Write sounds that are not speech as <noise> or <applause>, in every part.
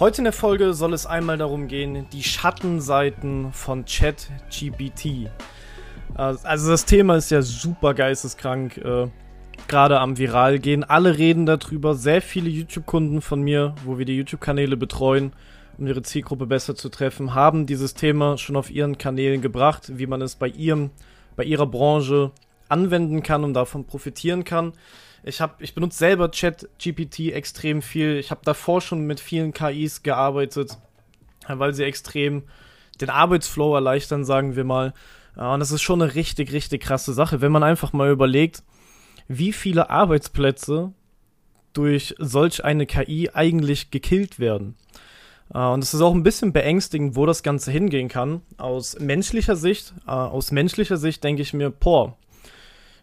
Heute in der Folge soll es einmal darum gehen, die Schattenseiten von ChatGPT. Also das Thema ist ja super geisteskrank, äh, gerade am Viral gehen. Alle reden darüber, sehr viele YouTube-Kunden von mir, wo wir die YouTube-Kanäle betreuen, um ihre Zielgruppe besser zu treffen, haben dieses Thema schon auf ihren Kanälen gebracht, wie man es bei ihrem, bei ihrer Branche anwenden kann und davon profitieren kann. Ich, hab, ich benutze selber ChatGPT extrem viel. Ich habe davor schon mit vielen KIs gearbeitet, weil sie extrem den Arbeitsflow erleichtern, sagen wir mal. Und das ist schon eine richtig, richtig krasse Sache, wenn man einfach mal überlegt, wie viele Arbeitsplätze durch solch eine KI eigentlich gekillt werden. Und es ist auch ein bisschen beängstigend, wo das Ganze hingehen kann. Aus menschlicher Sicht, äh, aus menschlicher Sicht denke ich mir, boah,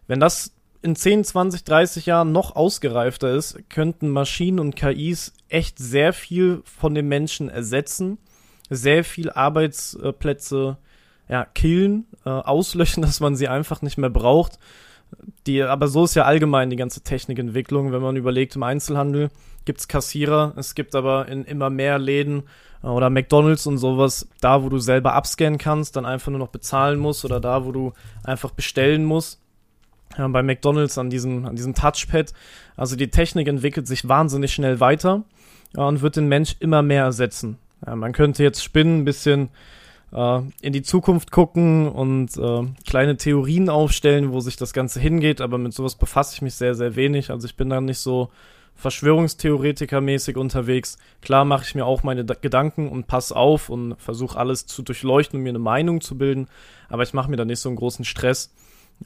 wenn das in 10, 20, 30 Jahren noch ausgereifter ist, könnten Maschinen und KIs echt sehr viel von den Menschen ersetzen, sehr viel Arbeitsplätze ja, killen, äh, auslöschen, <laughs> dass man sie einfach nicht mehr braucht. Die, aber so ist ja allgemein die ganze Technikentwicklung, wenn man überlegt, im Einzelhandel gibt es Kassierer, es gibt aber in immer mehr Läden äh, oder McDonalds und sowas, da wo du selber abscannen kannst, dann einfach nur noch bezahlen musst oder da wo du einfach bestellen musst ja, bei McDonalds an diesem, an diesem Touchpad. Also die Technik entwickelt sich wahnsinnig schnell weiter ja, und wird den Mensch immer mehr ersetzen. Ja, man könnte jetzt spinnen, ein bisschen äh, in die Zukunft gucken und äh, kleine Theorien aufstellen, wo sich das Ganze hingeht, aber mit sowas befasse ich mich sehr, sehr wenig. Also ich bin da nicht so Verschwörungstheoretiker-mäßig unterwegs. Klar mache ich mir auch meine D Gedanken und pass auf und versuche alles zu durchleuchten und mir eine Meinung zu bilden, aber ich mache mir da nicht so einen großen Stress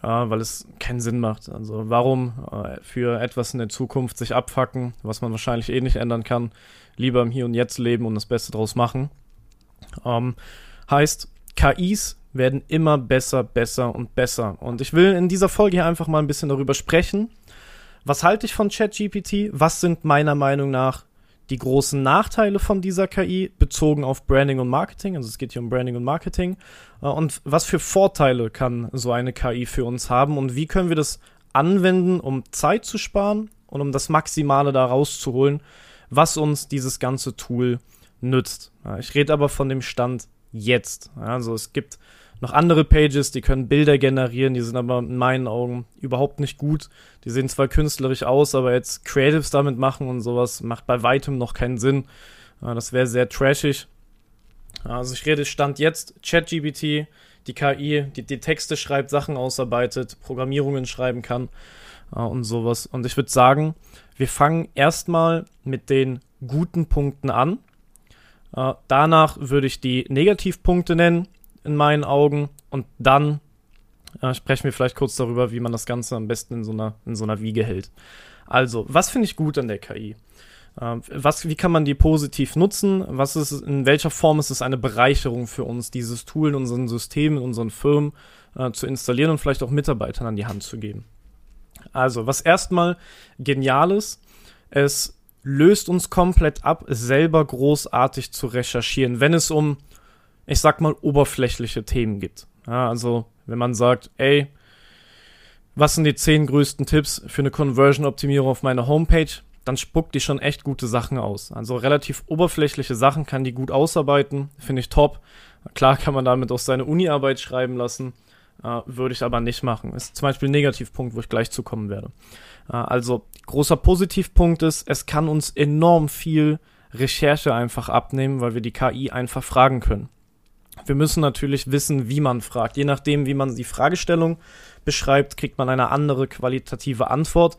ja, weil es keinen Sinn macht. Also warum äh, für etwas in der Zukunft sich abfacken, was man wahrscheinlich eh nicht ändern kann, lieber im Hier und Jetzt leben und das Beste draus machen. Ähm, heißt, KIs werden immer besser, besser und besser. Und ich will in dieser Folge hier einfach mal ein bisschen darüber sprechen. Was halte ich von ChatGPT? Was sind meiner Meinung nach die großen Nachteile von dieser KI bezogen auf Branding und Marketing. Also es geht hier um Branding und Marketing. Äh, und was für Vorteile kann so eine KI für uns haben und wie können wir das anwenden, um Zeit zu sparen und um das Maximale da rauszuholen, was uns dieses ganze Tool nützt. Ich rede aber von dem Stand jetzt. Also es gibt noch andere Pages, die können Bilder generieren, die sind aber in meinen Augen überhaupt nicht gut. Die sehen zwar künstlerisch aus, aber jetzt Creatives damit machen und sowas macht bei weitem noch keinen Sinn. Das wäre sehr trashig. Also ich rede Stand jetzt, ChatGPT, die KI, die, die Texte schreibt, Sachen ausarbeitet, Programmierungen schreiben kann und sowas. Und ich würde sagen, wir fangen erstmal mit den guten Punkten an. danach würde ich die Negativpunkte nennen in meinen Augen. Und dann äh, sprechen wir vielleicht kurz darüber, wie man das Ganze am besten in so einer, in so einer Wiege hält. Also, was finde ich gut an der KI? Äh, was, wie kann man die positiv nutzen? Was ist, in welcher Form ist es eine Bereicherung für uns, dieses Tool in unseren Systemen, in unseren Firmen äh, zu installieren und vielleicht auch Mitarbeitern an die Hand zu geben? Also, was erstmal genial ist, es löst uns komplett ab, selber großartig zu recherchieren, wenn es um ich sag mal, oberflächliche Themen gibt. Ja, also, wenn man sagt, ey, was sind die zehn größten Tipps für eine Conversion-Optimierung auf meiner Homepage, dann spuckt die schon echt gute Sachen aus. Also relativ oberflächliche Sachen kann die gut ausarbeiten, finde ich top. Klar kann man damit auch seine Uni-Arbeit schreiben lassen, äh, würde ich aber nicht machen. Ist zum Beispiel ein Negativpunkt, wo ich gleich zukommen werde. Äh, also großer Positivpunkt ist, es kann uns enorm viel Recherche einfach abnehmen, weil wir die KI einfach fragen können. Wir müssen natürlich wissen, wie man fragt. Je nachdem, wie man die Fragestellung beschreibt, kriegt man eine andere qualitative Antwort.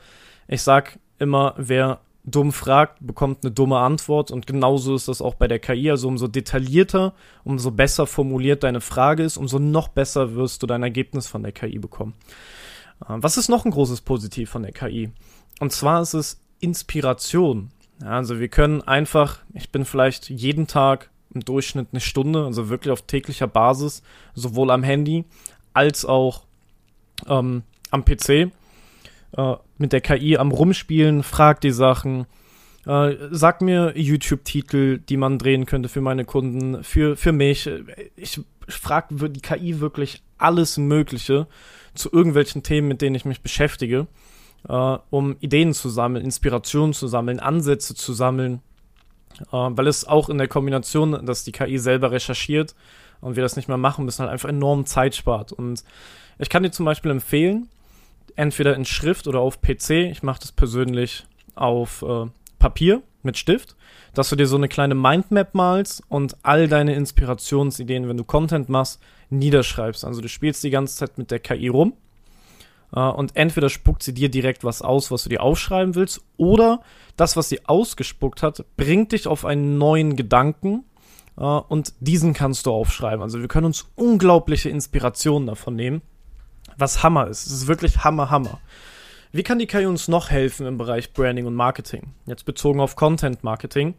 Ich sag immer, wer dumm fragt, bekommt eine dumme Antwort und genauso ist das auch bei der KI. Also umso detaillierter, umso besser formuliert deine Frage ist, umso noch besser wirst du dein Ergebnis von der KI bekommen. Äh, was ist noch ein großes Positiv von der KI? Und zwar ist es Inspiration. Also wir können einfach, ich bin vielleicht jeden Tag im Durchschnitt eine Stunde, also wirklich auf täglicher Basis, sowohl am Handy als auch ähm, am PC äh, mit der KI am Rumspielen, frag die Sachen, äh, sag mir YouTube-Titel, die man drehen könnte für meine Kunden, für, für mich. Ich frage die KI wirklich alles Mögliche zu irgendwelchen Themen, mit denen ich mich beschäftige, äh, um Ideen zu sammeln, Inspirationen zu sammeln, Ansätze zu sammeln, weil es auch in der Kombination, dass die KI selber recherchiert und wir das nicht mehr machen müssen, halt einfach enorm Zeit spart. Und ich kann dir zum Beispiel empfehlen, entweder in Schrift oder auf PC. Ich mache das persönlich auf äh, Papier mit Stift, dass du dir so eine kleine Mindmap malst und all deine Inspirationsideen, wenn du Content machst, niederschreibst. Also du spielst die ganze Zeit mit der KI rum und entweder spuckt sie dir direkt was aus, was du dir aufschreiben willst, oder das, was sie ausgespuckt hat, bringt dich auf einen neuen Gedanken äh, und diesen kannst du aufschreiben. Also wir können uns unglaubliche Inspirationen davon nehmen was Hammer ist. Es ist wirklich Hammer, Hammer. Wie kann die KI uns noch helfen im Bereich Branding und Marketing? Jetzt bezogen auf Content Marketing.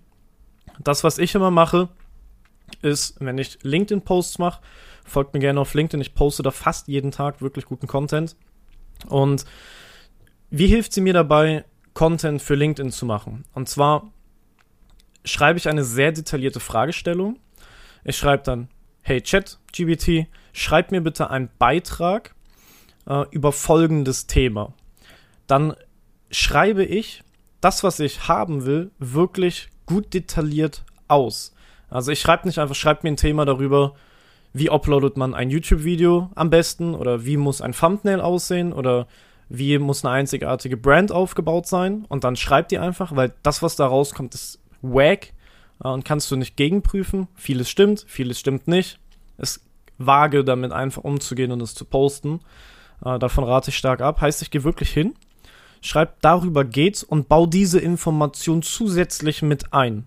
Das, was ich immer mache, ist, wenn ich LinkedIn-Posts mache, folgt mir gerne auf LinkedIn. Ich poste da fast jeden Tag wirklich guten Content. Und wie hilft sie mir dabei, Content für LinkedIn zu machen? Und zwar schreibe ich eine sehr detaillierte Fragestellung. Ich schreibe dann, hey Chat, GBT, schreib mir bitte einen Beitrag äh, über folgendes Thema. Dann schreibe ich das, was ich haben will, wirklich gut detailliert aus. Also ich schreibe nicht einfach, schreibe mir ein Thema darüber, wie uploadet man ein YouTube-Video am besten oder wie muss ein Thumbnail aussehen oder wie muss eine einzigartige Brand aufgebaut sein und dann schreibt die einfach, weil das, was da rauskommt, ist wack äh, und kannst du nicht gegenprüfen. Vieles stimmt, vieles stimmt nicht. Es wage damit einfach umzugehen und es zu posten. Äh, davon rate ich stark ab. Heißt, ich gehe wirklich hin, schreibe darüber geht's und baue diese Information zusätzlich mit ein.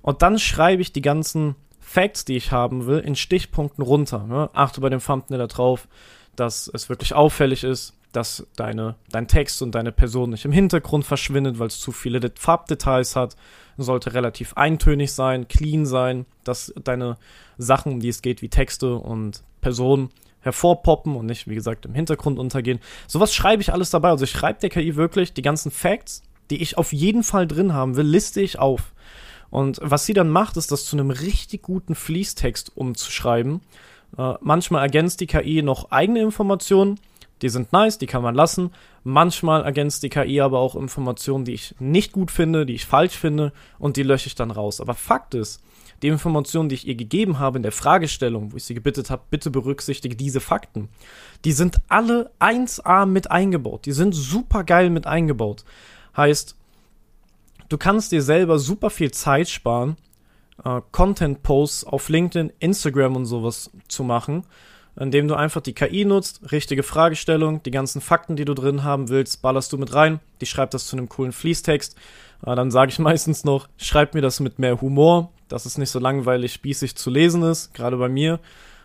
Und dann schreibe ich die ganzen Facts, die ich haben will, in Stichpunkten runter. Ne? Achte bei dem Thumbnail darauf, dass es wirklich auffällig ist, dass deine, dein Text und deine Person nicht im Hintergrund verschwindet, weil es zu viele Farbdetails hat. Sollte relativ eintönig sein, clean sein, dass deine Sachen, um die es geht, wie Texte und Personen, hervorpoppen und nicht, wie gesagt, im Hintergrund untergehen. Sowas schreibe ich alles dabei. Also ich schreibe der KI wirklich die ganzen Facts, die ich auf jeden Fall drin haben will, liste ich auf. Und was sie dann macht, ist das zu einem richtig guten Fließtext umzuschreiben. Äh, manchmal ergänzt die KI noch eigene Informationen, die sind nice, die kann man lassen. Manchmal ergänzt die KI aber auch Informationen, die ich nicht gut finde, die ich falsch finde und die lösche ich dann raus. Aber Fakt ist, die Informationen, die ich ihr gegeben habe in der Fragestellung, wo ich sie gebittet habe, bitte berücksichtige diese Fakten, die sind alle 1A mit eingebaut. Die sind super geil mit eingebaut. Heißt, du kannst dir selber super viel Zeit sparen, äh, Content-Posts auf LinkedIn, Instagram und sowas zu machen, indem du einfach die KI nutzt, richtige Fragestellung, die ganzen Fakten, die du drin haben willst, ballerst du mit rein, die schreibt das zu einem coolen Fließtext. Äh, dann sage ich <laughs> meistens noch, schreib mir das mit mehr Humor, dass es nicht so langweilig spießig zu lesen ist, gerade bei mir.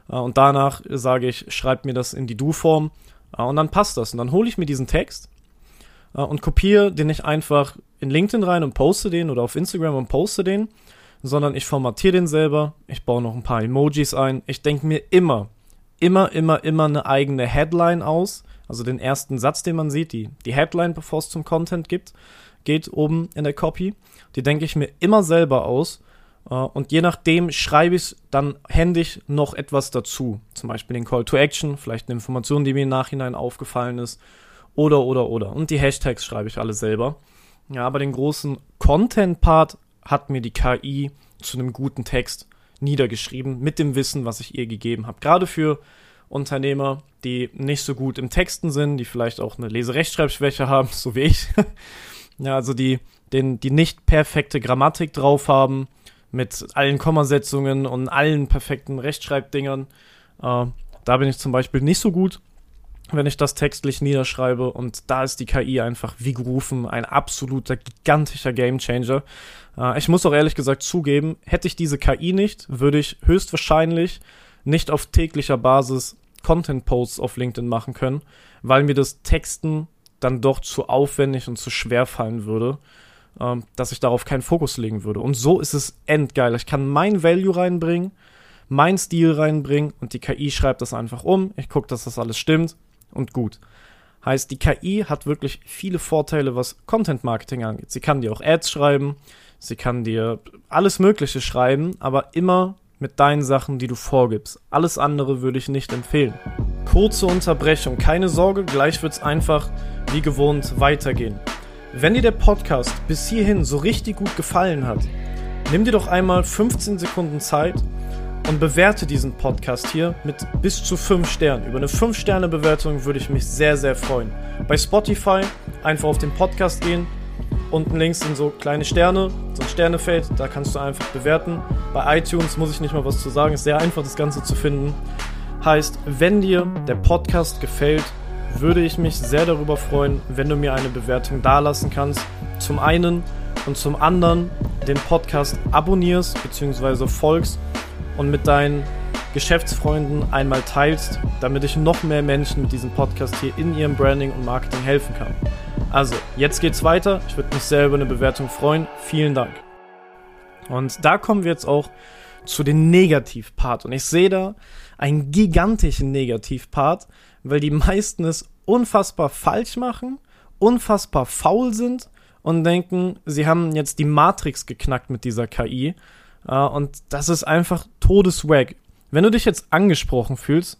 Äh, und danach sage ich, schreib mir das in die Du-Form äh, und dann passt das. Und dann hole ich mir diesen Text äh, und kopiere den nicht einfach in LinkedIn rein und poste den oder auf Instagram und poste den, sondern ich formatiere den selber, ich baue noch ein paar Emojis ein. Ich denke mir immer, immer, immer, immer eine eigene Headline aus. Also den ersten Satz, den man sieht, die, die Headline, bevor es zum Content gibt, geht oben in der Copy. Die denke ich mir immer selber aus Uh, und je nachdem schreibe ich dann händisch noch etwas dazu. Zum Beispiel den Call to Action, vielleicht eine Information, die mir im Nachhinein aufgefallen ist. Oder, oder, oder. Und die Hashtags schreibe ich alle selber. Ja, aber den großen Content-Part hat mir die KI zu einem guten Text niedergeschrieben, mit dem Wissen, was ich ihr gegeben habe. Gerade für Unternehmer, die nicht so gut im Texten sind, die vielleicht auch eine Leserechtschreibschwäche <laughs> haben, so wie ich. ja, also die, den, die nicht perfekte Grammatik drauf haben, mit allen Kommasetzungen und allen perfekten Rechtschreibdingern. Äh, da bin ich zum Beispiel nicht so gut. Wenn ich das textlich niederschreibe und da ist die KI einfach wie gerufen, ein absoluter gigantischer Gamechanger. Äh, ich muss auch ehrlich gesagt zugeben, hätte ich diese KI nicht, würde ich höchstwahrscheinlich nicht auf täglicher Basis Content-Posts auf LinkedIn machen können, weil mir das Texten dann doch zu aufwendig und zu schwer fallen würde, ähm, dass ich darauf keinen Fokus legen würde. Und so ist es endgeil. Ich kann mein Value reinbringen, mein Stil reinbringen und die KI schreibt das einfach um. Ich gucke, dass das alles stimmt und gut. Heißt, die KI hat wirklich viele Vorteile, was Content Marketing angeht. Sie kann dir auch Ads schreiben, sie kann dir alles Mögliche schreiben, aber immer mit deinen Sachen, die du vorgibst. Alles andere würde ich nicht empfehlen. Kurze Unterbrechung, keine Sorge, gleich wird es einfach wie gewohnt weitergehen. Wenn dir der Podcast bis hierhin so richtig gut gefallen hat, nimm dir doch einmal 15 Sekunden Zeit und bewerte diesen Podcast hier mit bis zu 5 Sternen. Über eine 5-Sterne-Bewertung würde ich mich sehr, sehr freuen. Bei Spotify einfach auf den Podcast gehen. Unten links sind so kleine Sterne, so ein Sternefeld, da kannst du einfach bewerten. Bei iTunes muss ich nicht mal was zu sagen, ist sehr einfach das Ganze zu finden. Heißt, wenn dir der Podcast gefällt, würde ich mich sehr darüber freuen, wenn du mir eine Bewertung dalassen kannst. Zum einen und zum anderen den Podcast abonnierst bzw. folgst und mit deinen Geschäftsfreunden einmal teilst, damit ich noch mehr Menschen mit diesem Podcast hier in ihrem Branding und Marketing helfen kann. Also, jetzt geht's weiter. Ich würde mich sehr über eine Bewertung freuen. Vielen Dank. Und da kommen wir jetzt auch zu dem Negativpart. Und ich sehe da einen gigantischen Negativpart, weil die meisten es unfassbar falsch machen, unfassbar faul sind und denken, sie haben jetzt die Matrix geknackt mit dieser KI und das ist einfach Todeswag. Wenn du dich jetzt angesprochen fühlst,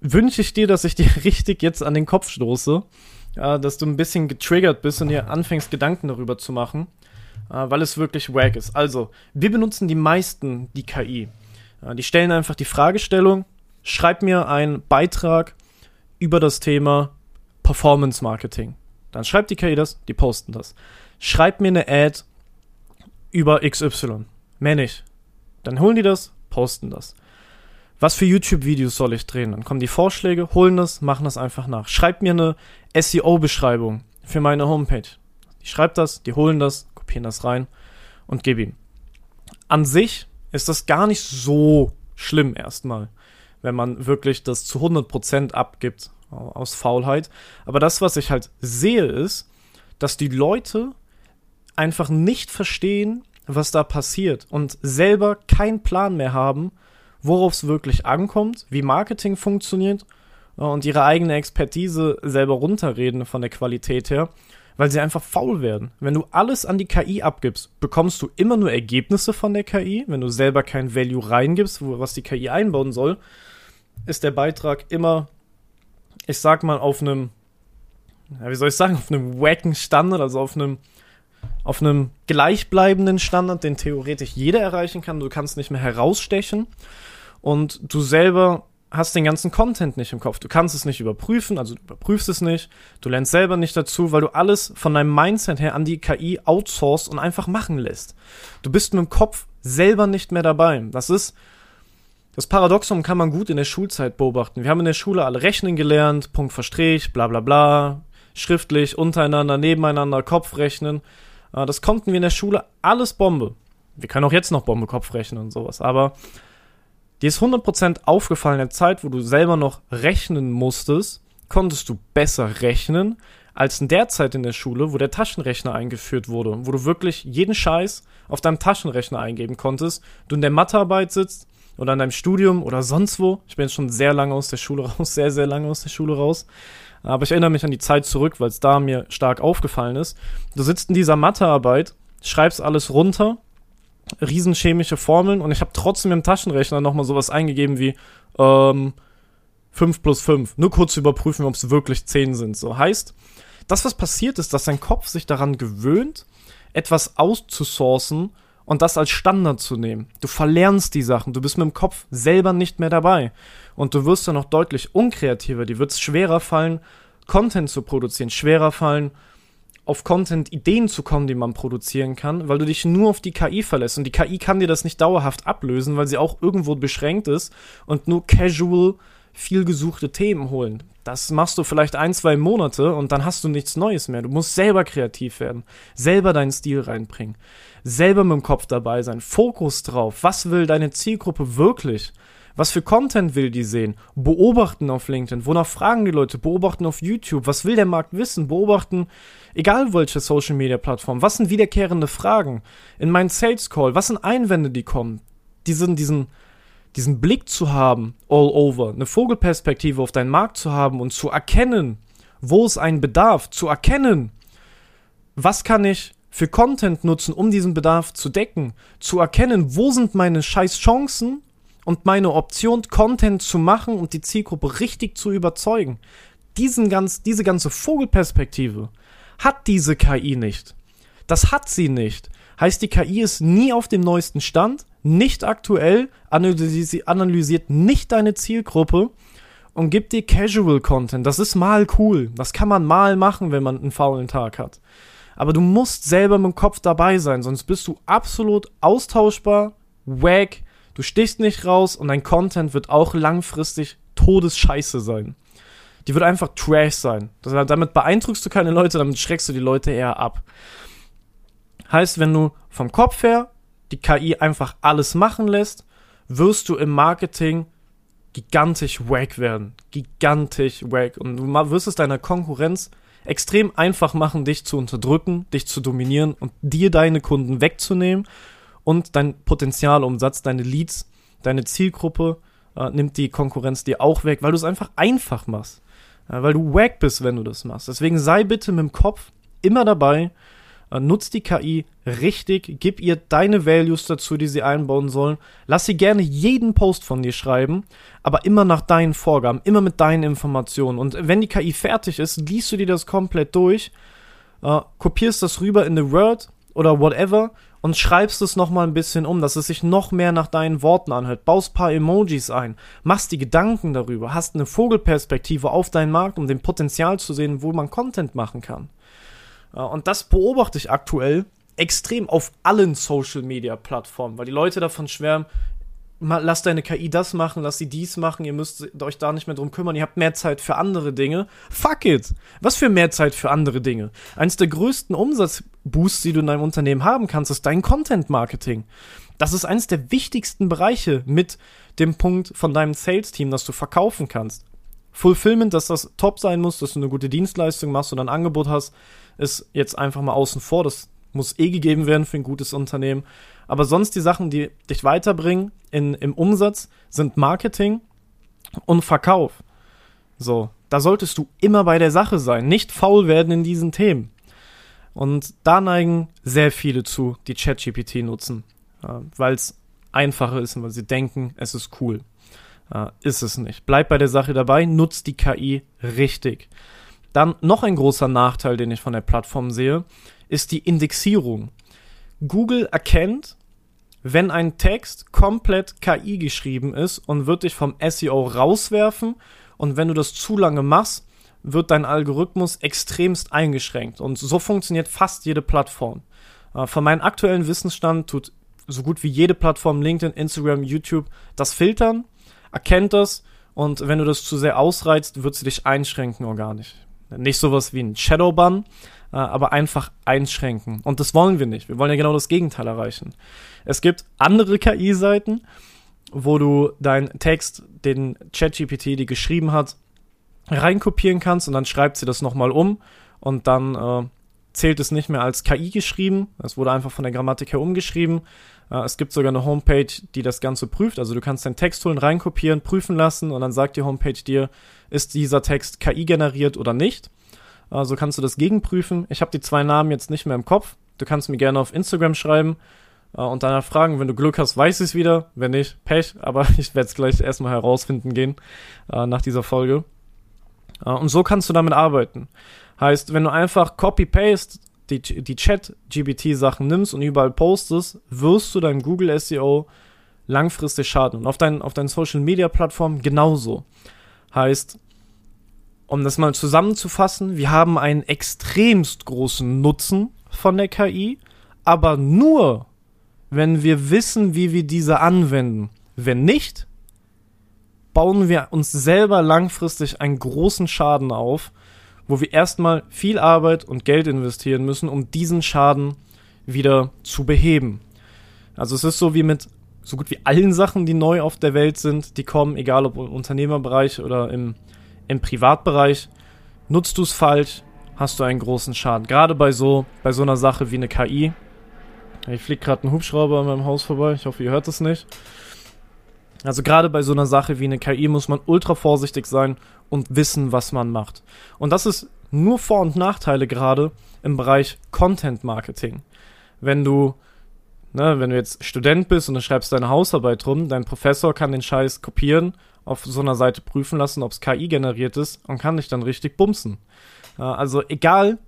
wünsche ich dir, dass ich dir <laughs> richtig jetzt an den Kopf stoße, uh, dass du ein bisschen getriggert bist und dir anfängst, Gedanken darüber zu machen, uh, weil es wirklich wack ist. Also, wir benutzen die meisten die KI. die stellen einfach die Fragestellung, schreib mir einen Beitrag über das Thema Performance Marketing. Dann schreibt die KI das, die posten das. Schreib mir eine Ad über XY. Mehr nicht. Dann holen die das, posten das. Was für YouTube-Videos soll ich drehen? Dann kommen die Vorschläge, holen das, machen das einfach nach. Schreibt mir eine SEO-Beschreibung für meine Homepage. Die schreibt das, die holen das, kopieren das rein und gebe ihm. An sich ist das gar nicht so schlimm erstmal, wenn man wirklich das zu 100% abgibt aus Faulheit. Aber das, was ich halt sehe, ist, dass die Leute einfach nicht verstehen, was da passiert und selber keinen Plan mehr haben, worauf es wirklich ankommt, wie Marketing funktioniert äh, und ihre eigene Expertise selber runterreden von der Qualität her, weil sie einfach faul werden. Wenn du alles an die KI abgibst, bekommst du immer nur Ergebnisse von der KI. Wenn du selber kein Value reingibst, was die KI einbauen soll, ist der Beitrag immer, ich sag mal, auf einem, wie soll ich sagen, auf einem wacken Standard, also auf einem auf einem gleichbleibenden Standard, den theoretisch jeder erreichen kann. Du kannst nicht mehr herausstechen und du selber hast den ganzen Content nicht im Kopf. Du kannst es nicht überprüfen, also du überprüfst es nicht. Du lernst selber nicht dazu, weil du alles von deinem Mindset her an die KI outsourcest und einfach machen lässt. Du bist mit dem Kopf selber nicht mehr dabei. Das ist das Paradoxum kann man gut in der Schulzeit beobachten. Wir haben in der Schule alle rechnen gelernt, Punkt Verstrich, bla bla bla, schriftlich, untereinander, nebeneinander, Kopfrechnen. Äh, das konnten wir in der Schule alles Bombe. Wir können auch jetzt noch Bombe Kopf rechnen und sowas, aber dir ist 100% aufgefallen in der Zeit, wo du selber noch rechnen musstest, konntest du besser rechnen als in der Zeit in der Schule, wo der Taschenrechner eingeführt wurde, wo du wirklich jeden Scheiß auf deinem Taschenrechner eingeben konntest, du in der Mathearbeit sitzt oder in deinem Studium oder sonst wo. Ich bin jetzt schon sehr lange aus der Schule <laughs> raus, sehr, sehr lange aus der Schule raus. Aber ich erinnere mich an die Zeit zurück, weil es da mir stark aufgefallen ist. Du sitzt in dieser Mathearbeit, schreibst alles runter, riesenchemische Formeln und ich habe trotzdem im Taschenrechner nochmal sowas eingegeben wie ähm, 5 plus 5. Nur kurz überprüfen, ob es wirklich 10 sind. So heißt, das, was passiert ist, dass dein Kopf sich daran gewöhnt, etwas auszusourcen und das als Standard zu nehmen. Du verlernst die Sachen, du bist mit dem Kopf selber nicht mehr dabei und du wirst dann noch deutlich unkreativer. Dir wird es schwerer fallen, Content zu produzieren, schwerer fallen, auf Content Ideen zu kommen, die man produzieren kann, weil du dich nur auf die KI verlässt. Und die KI kann dir das nicht dauerhaft ablösen, weil sie auch irgendwo beschränkt ist und nur casual viel gesuchte Themen holen. Das machst du vielleicht ein, zwei Monate und dann hast du nichts Neues mehr. Du musst selber kreativ werden, selber deinen Stil reinbringen, selber mit dem Kopf dabei sein, Fokus drauf. Was will deine Zielgruppe wirklich? Was für Content will die sehen? Beobachten auf LinkedIn. Wonach fragen die Leute? Beobachten auf YouTube. Was will der Markt wissen? Beobachten, egal welche Social Media Plattform. Was sind wiederkehrende Fragen? In meinen Sales Call. Was sind Einwände, die kommen? Diesen, diesen, diesen Blick zu haben, all over, eine Vogelperspektive auf deinen Markt zu haben und zu erkennen, wo es einen Bedarf, zu erkennen, was kann ich für Content nutzen, um diesen Bedarf zu decken, zu erkennen, wo sind meine scheiß Chancen und meine Option, Content zu machen und die Zielgruppe richtig zu überzeugen. Diesen ganz, diese ganze Vogelperspektive hat diese KI nicht. Das hat sie nicht. Heißt, die KI ist nie auf dem neuesten Stand, nicht aktuell, analysi analysiert nicht deine Zielgruppe und gibt dir Casual Content. Das ist mal cool. Das kann man mal machen, wenn man einen faulen Tag hat. Aber du musst selber mit dem Kopf dabei sein, sonst bist du absolut austauschbar, wack, Du stichst nicht raus und dein Content wird auch langfristig Todesscheiße sein. Die wird einfach Trash sein. Das, damit beeindruckst du keine Leute, damit schreckst du die Leute eher ab. Heißt, wenn du vom Kopf her die KI einfach alles machen lässt, wirst du im Marketing gigantisch wack werden. Gigantisch wack. Und du wirst es deiner Konkurrenz extrem einfach machen, dich zu unterdrücken, dich zu dominieren und dir deine Kunden wegzunehmen und dein Potenzialumsatz, deine Leads, deine Zielgruppe äh, nimmt die Konkurrenz dir auch weg, weil du es einfach einfach machst. Äh, weil du wack bist, wenn du das machst. Deswegen sei bitte mit dem Kopf immer dabei, äh, nutz die KI richtig, gib ihr deine Values dazu, die sie einbauen sollen. Lass sie gerne jeden Post von dir schreiben, aber immer nach deinen Vorgaben, immer mit deinen Informationen. Und wenn die KI fertig ist, liest du dir das komplett durch, äh, kopierst das rüber in the Word oder whatever und schreibst es nochmal ein bisschen um, dass es sich noch mehr nach deinen Worten anhört. Baust paar Emojis ein, machst die Gedanken darüber, hast eine Vogelperspektive auf deinen Markt, um den Potenzial zu sehen, wo man Content machen kann. Und das beobachte ich aktuell extrem auf allen Social Media Plattformen, weil die Leute davon schwärmen, lass deine KI das machen, lass sie dies machen, ihr müsst euch da nicht mehr drum kümmern, ihr habt mehr Zeit für andere Dinge. Fuck it! Was für mehr Zeit für andere Dinge? Eines der größten Umsatzboosts, die du in deinem Unternehmen haben kannst, ist dein Content Marketing. Das ist eines der wichtigsten Bereiche mit dem Punkt von deinem Sales-Team, das du verkaufen kannst. Fulfillment, dass das top sein muss, dass du eine gute Dienstleistung machst und ein Angebot hast, ist jetzt einfach mal außen vor. Das muss eh gegeben werden für ein gutes Unternehmen. Aber sonst die Sachen, die dich weiterbringen in, im Umsatz, sind Marketing und Verkauf. So, da solltest du immer bei der Sache sein, nicht faul werden in diesen Themen. Und da neigen sehr viele zu, die ChatGPT nutzen, äh, weil es einfacher ist und weil sie denken, es ist cool. Äh, ist es nicht. Bleib bei der Sache dabei, nutzt die KI richtig. Dann noch ein großer Nachteil, den ich von der Plattform sehe, ist die Indexierung. Google erkennt, wenn ein Text komplett KI geschrieben ist und wird dich vom SEO rauswerfen und wenn du das zu lange machst, wird dein Algorithmus extremst eingeschränkt und so funktioniert fast jede Plattform. Äh, von meinem aktuellen Wissensstand tut so gut wie jede Plattform, LinkedIn, Instagram, YouTube, das filtern, erkennt das und wenn du das zu sehr ausreizt, wird sie dich einschränken organisch. Nicht sowas wie ein Shadowban, äh, aber einfach einschränken. Und das wollen wir nicht. Wir wollen ja genau das Gegenteil erreichen. Es gibt andere KI-Seiten, wo du deinen Text, den ChatGPT die geschrieben hat, reinkopieren kannst und dann schreibt sie das nochmal um und dann äh, zählt es nicht mehr als KI geschrieben. Es wurde einfach von der Grammatik her umgeschrieben. Äh, es gibt sogar eine Homepage, die das Ganze prüft. Also du kannst deinen Text holen, reinkopieren, prüfen lassen und dann sagt die Homepage dir, ist dieser Text KI generiert oder nicht. So also kannst du das gegenprüfen. Ich habe die zwei Namen jetzt nicht mehr im Kopf. Du kannst mir gerne auf Instagram schreiben äh, und danach fragen. Wenn du Glück hast, weiß ich es wieder. Wenn nicht, Pech. Aber <laughs> ich werde es gleich erstmal herausfinden gehen äh, nach dieser Folge. Äh, und so kannst du damit arbeiten. Heißt, wenn du einfach Copy-Paste die, die Chat-GBT-Sachen nimmst und überall postest, wirst du deinem Google SEO langfristig schaden. Und auf deinen, auf deinen Social-Media-Plattformen genauso. Heißt, um das mal zusammenzufassen, wir haben einen extremst großen Nutzen von der KI, aber nur, wenn wir wissen, wie wir diese anwenden. Wenn nicht, bauen wir uns selber langfristig einen großen Schaden auf, wo wir erstmal viel Arbeit und Geld investieren müssen, um diesen Schaden wieder zu beheben. Also es ist so wie mit so gut wie allen Sachen, die neu auf der Welt sind, die kommen, egal ob im Unternehmerbereich oder im, im Privatbereich. Nutzt du es falsch, hast du einen großen Schaden. Gerade bei so, bei so einer Sache wie eine KI. Ich fliege gerade einen Hubschrauber an meinem Haus vorbei. Ich hoffe, ihr hört es nicht. Also gerade bei so einer Sache wie eine KI muss man ultra vorsichtig sein und wissen, was man macht. Und das ist nur Vor- und Nachteile gerade im Bereich Content Marketing. Wenn du, ne, wenn du jetzt Student bist und du schreibst deine Hausarbeit rum, dein Professor kann den Scheiß kopieren, auf so einer Seite prüfen lassen, ob es KI generiert ist und kann dich dann richtig bumsen. Also egal,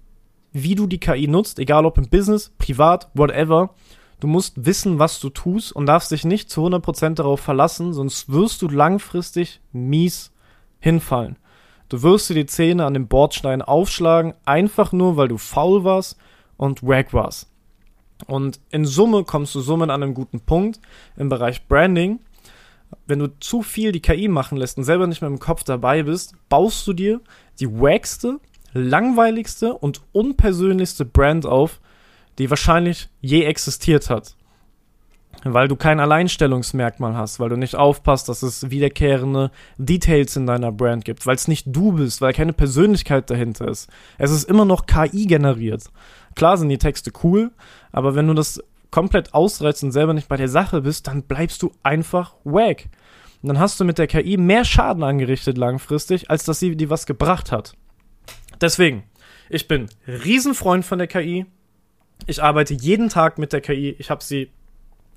wie du die KI nutzt, egal ob im Business, privat, whatever, Du musst wissen, was du tust und darfst dich nicht zu 100% darauf verlassen, sonst wirst du langfristig mies hinfallen. Du wirst dir die Zähne an dem Bordstein aufschlagen, einfach nur, weil du faul warst und wack warst. Und in Summe kommst du somit an einem guten Punkt im Bereich Branding. Wenn du zu viel die KI machen lässt und selber nicht mehr im Kopf dabei bist, baust du dir die wackste, langweiligste und unpersönlichste Brand auf, die wahrscheinlich je existiert hat. Weil du kein Alleinstellungsmerkmal hast, weil du nicht aufpasst, dass es wiederkehrende Details in deiner Brand gibt, weil es nicht du bist, weil keine Persönlichkeit dahinter ist. Es ist immer noch KI generiert. Klar sind die Texte cool, aber wenn du das komplett ausreizt und selber nicht bei der Sache bist, dann bleibst du einfach wack. Und dann hast du mit der KI mehr Schaden angerichtet langfristig, als dass sie dir was gebracht hat. Deswegen, ich bin Riesenfreund von der KI. Ich arbeite jeden Tag mit der KI. Ich habe sie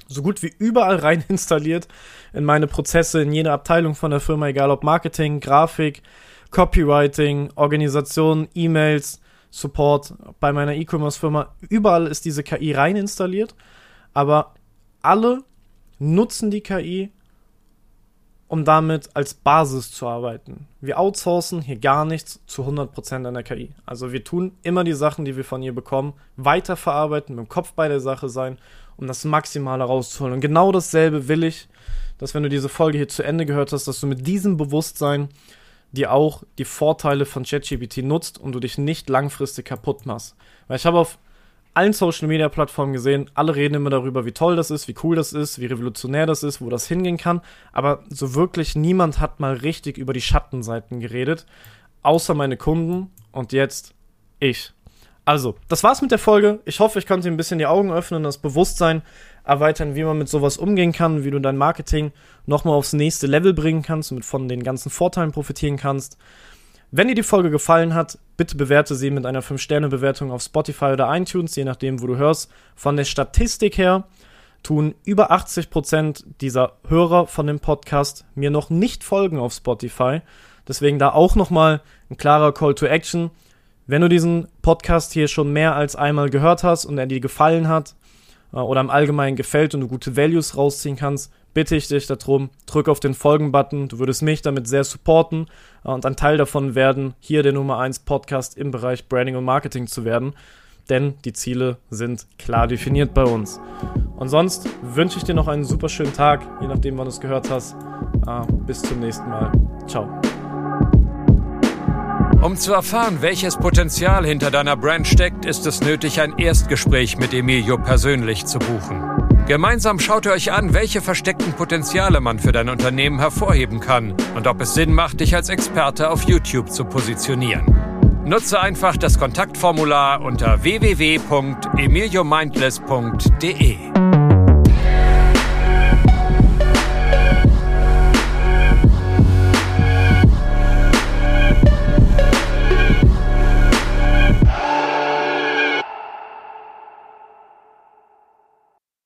so gut wie überall rein <laughs> installiert in meine Prozesse, in jede Abteilung von der Firma, egal ob Marketing, Grafik, Copywriting, Organisation, E-Mails, Support bei meiner E-Commerce-Firma. Überall ist diese KI rein installiert, aber alle nutzen die KI um damit als Basis zu arbeiten. Wir outsourcen hier gar nichts zu 100% an der KI. Also wir tun immer die Sachen, die wir von ihr bekommen, weiterverarbeiten, mit dem Kopf bei der Sache sein, um das Maximale rauszuholen. Und genau dasselbe will ich, dass wenn du diese Folge hier zu Ende gehört hast, dass du mit diesem Bewusstsein dir auch die Vorteile von ChatGPT nutzt und du dich nicht langfristig kaputt machst. Weil ich habe auf allen Social Media Plattformen gesehen. Alle reden immer darüber, wie toll das ist, wie cool das ist, wie revolutionär das ist, wo das hingehen kann. Aber so wirklich niemand hat mal richtig über die Schattenseiten geredet. Außer meine Kunden und jetzt ich. Also, das war's mit der Folge. Ich hoffe, ich konnte ein bisschen die Augen öffnen, das Bewusstsein erweitern, wie man mit sowas umgehen kann, wie du dein Marketing nochmal aufs nächste Level bringen kannst und von den ganzen Vorteilen profitieren kannst. Wenn dir die Folge gefallen hat, bitte bewerte sie mit einer 5-Sterne-Bewertung auf Spotify oder iTunes, je nachdem, wo du hörst. Von der Statistik her tun über 80% dieser Hörer von dem Podcast mir noch nicht folgen auf Spotify. Deswegen da auch nochmal ein klarer Call to Action. Wenn du diesen Podcast hier schon mehr als einmal gehört hast und er dir gefallen hat äh, oder im Allgemeinen gefällt und du gute Values rausziehen kannst, bitte ich dich darum, drück auf den Folgen-Button. Du würdest mich damit sehr supporten äh, und ein Teil davon werden, hier der Nummer 1 Podcast im Bereich Branding und Marketing zu werden. Denn die Ziele sind klar definiert bei uns. Und sonst wünsche ich dir noch einen super schönen Tag, je nachdem, wann du es gehört hast. Äh, bis zum nächsten Mal. Ciao. Um zu erfahren, welches Potenzial hinter deiner Brand steckt, ist es nötig, ein Erstgespräch mit Emilio persönlich zu buchen. Gemeinsam schaut ihr euch an, welche versteckten Potenziale man für dein Unternehmen hervorheben kann und ob es Sinn macht, dich als Experte auf YouTube zu positionieren. Nutze einfach das Kontaktformular unter www.emiliomindless.de.